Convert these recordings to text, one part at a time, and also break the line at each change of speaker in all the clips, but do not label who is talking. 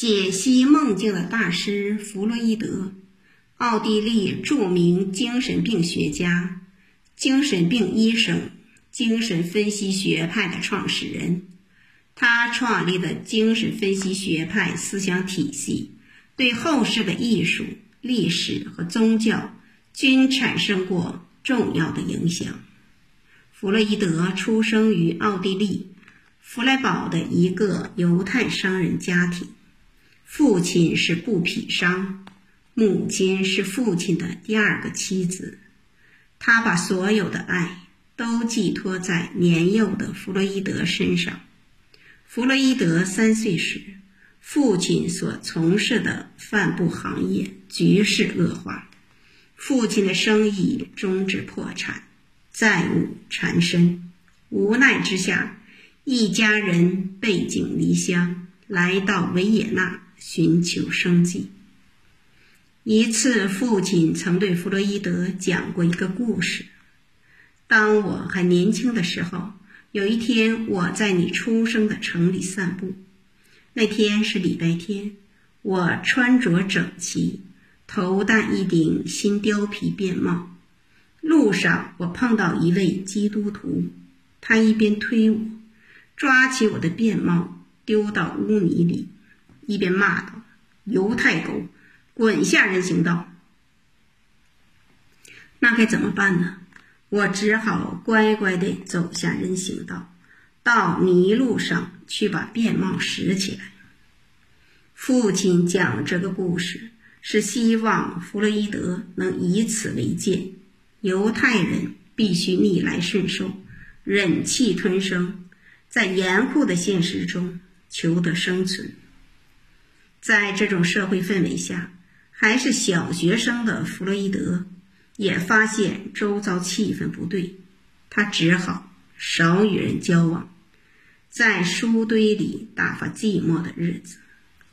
解析梦境的大师弗洛伊德，奥地利著名精神病学家、精神病医生、精神分析学派的创始人。他创立的精神分析学派思想体系，对后世的艺术、历史和宗教均产生过重要的影响。弗洛伊德出生于奥地利弗莱堡的一个犹太商人家庭，父亲是布匹商，母亲是父亲的第二个妻子。他把所有的爱都寄托在年幼的弗洛伊德身上。弗洛伊德三岁时，父亲所从事的帆布行业局势恶化，父亲的生意终至破产。债务缠身，无奈之下，一家人背井离乡，来到维也纳寻求生计。一次，父亲曾对弗洛伊德讲过一个故事：当我还年轻的时候，有一天我在你出生的城里散步。那天是礼拜天，我穿着整齐，头戴一顶新貂皮便帽。路上，我碰到一位基督徒，他一边推我，抓起我的便帽丢到污泥里，一边骂道：“犹太狗，滚下人行道！”那该怎么办呢？我只好乖乖地走下人行道，到泥路上去把便帽拾起来。父亲讲这个故事，是希望弗洛伊德能以此为鉴。犹太人必须逆来顺受，忍气吞声，在严酷的现实中求得生存。在这种社会氛围下，还是小学生的弗洛伊德也发现周遭气氛不对，他只好少与人交往，在书堆里打发寂寞的日子，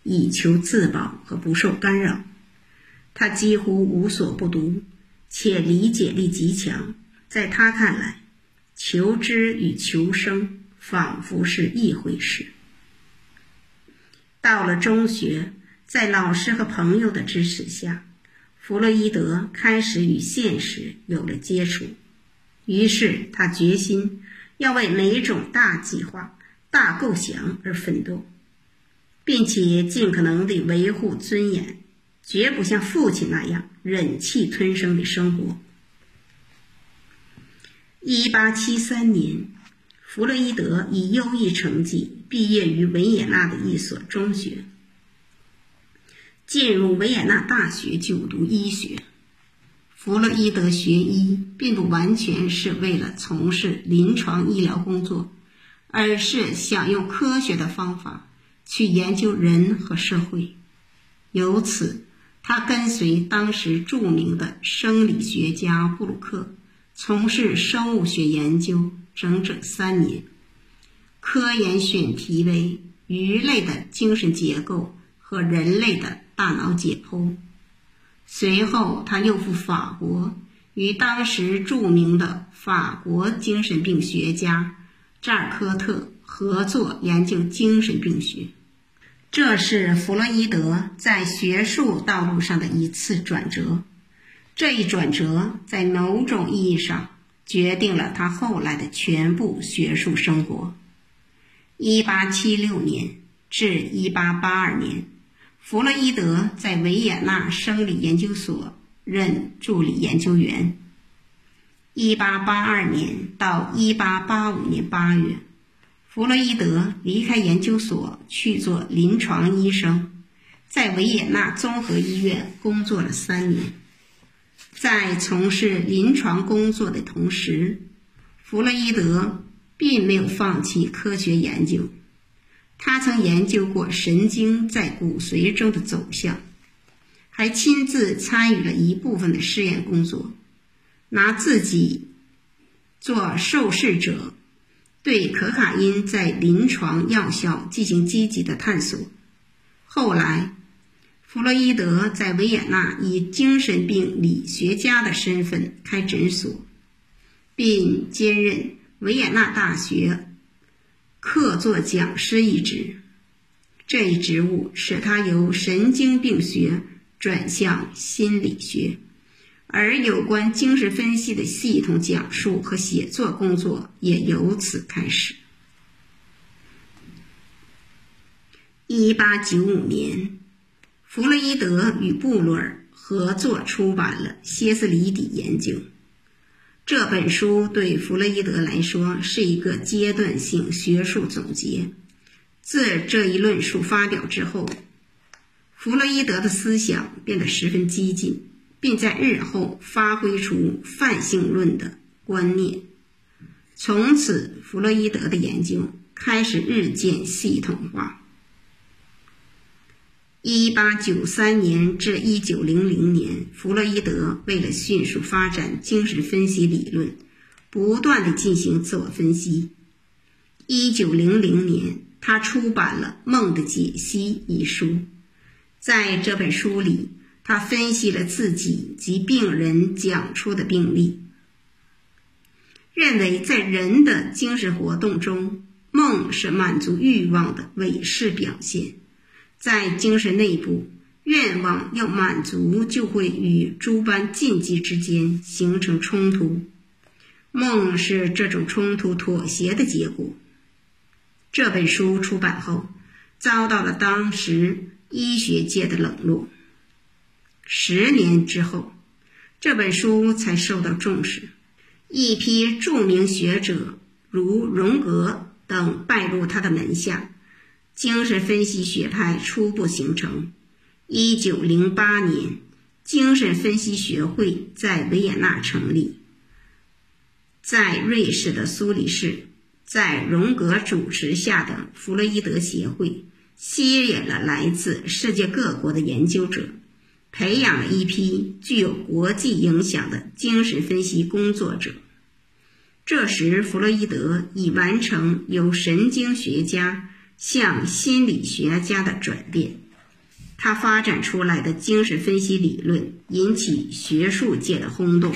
以求自保和不受干扰。他几乎无所不读。且理解力极强，在他看来，求知与求生仿佛是一回事。到了中学，在老师和朋友的支持下，弗洛伊德开始与现实有了接触。于是他决心要为每种大计划、大构想而奋斗，并且尽可能地维护尊严。绝不像父亲那样忍气吞声的生活。一八七三年，弗洛伊德以优异成绩毕业于维也纳的一所中学，进入维也纳大学就读医学。弗洛伊德学医并不完全是为了从事临床医疗工作，而是想用科学的方法去研究人和社会，由此。他跟随当时著名的生理学家布鲁克，从事生物学研究整整三年，科研选题为鱼类的精神结构和人类的大脑解剖。随后，他又赴法国，与当时著名的法国精神病学家扎尔科特合作研究精神病学。这是弗洛伊德在学术道路上的一次转折，这一转折在某种意义上决定了他后来的全部学术生活。1876年至1882年，弗洛伊德在维也纳生理研究所任助理研究员。1882年到1885年8月。弗洛伊德离开研究所去做临床医生，在维也纳综合医院工作了三年。在从事临床工作的同时，弗洛伊德并没有放弃科学研究。他曾研究过神经在骨髓中的走向，还亲自参与了一部分的试验工作，拿自己做受试者。对可卡因在临床药效进行积极的探索。后来，弗洛伊德在维也纳以精神病理学家的身份开诊所，并兼任维也纳大学客座讲师一职。这一职务使他由神经病学转向心理学，而有关精神分析的系统讲述和写作工作也由此开始。一八九五年，弗洛伊德与布鲁尔合作出版了《歇斯底里研究》。这本书对弗洛伊德来说是一个阶段性学术总结。自这一论述发表之后，弗洛伊德的思想变得十分激进，并在日后发挥出泛性论的观念。从此，弗洛伊德的研究开始日渐系统化。一八九三年至一九零零年，弗洛伊德为了迅速发展精神分析理论，不断地进行自我分析。一九零零年，他出版了《梦的解析》一书。在这本书里，他分析了自己及病人讲出的病例，认为在人的精神活动中，梦是满足欲望的伪饰表现。在精神内部，愿望要满足，就会与诸般禁忌之间形成冲突。梦是这种冲突妥协的结果。这本书出版后，遭到了当时医学界的冷落。十年之后，这本书才受到重视。一批著名学者如荣格等拜入他的门下。精神分析学派初步形成。一九零八年，精神分析学会在维也纳成立。在瑞士的苏黎世，在荣格主持下的弗洛伊德协会，吸引了来自世界各国的研究者，培养了一批具有国际影响的精神分析工作者。这时，弗洛伊德已完成由神经学家。向心理学家的转变，他发展出来的精神分析理论引起学术界的轰动。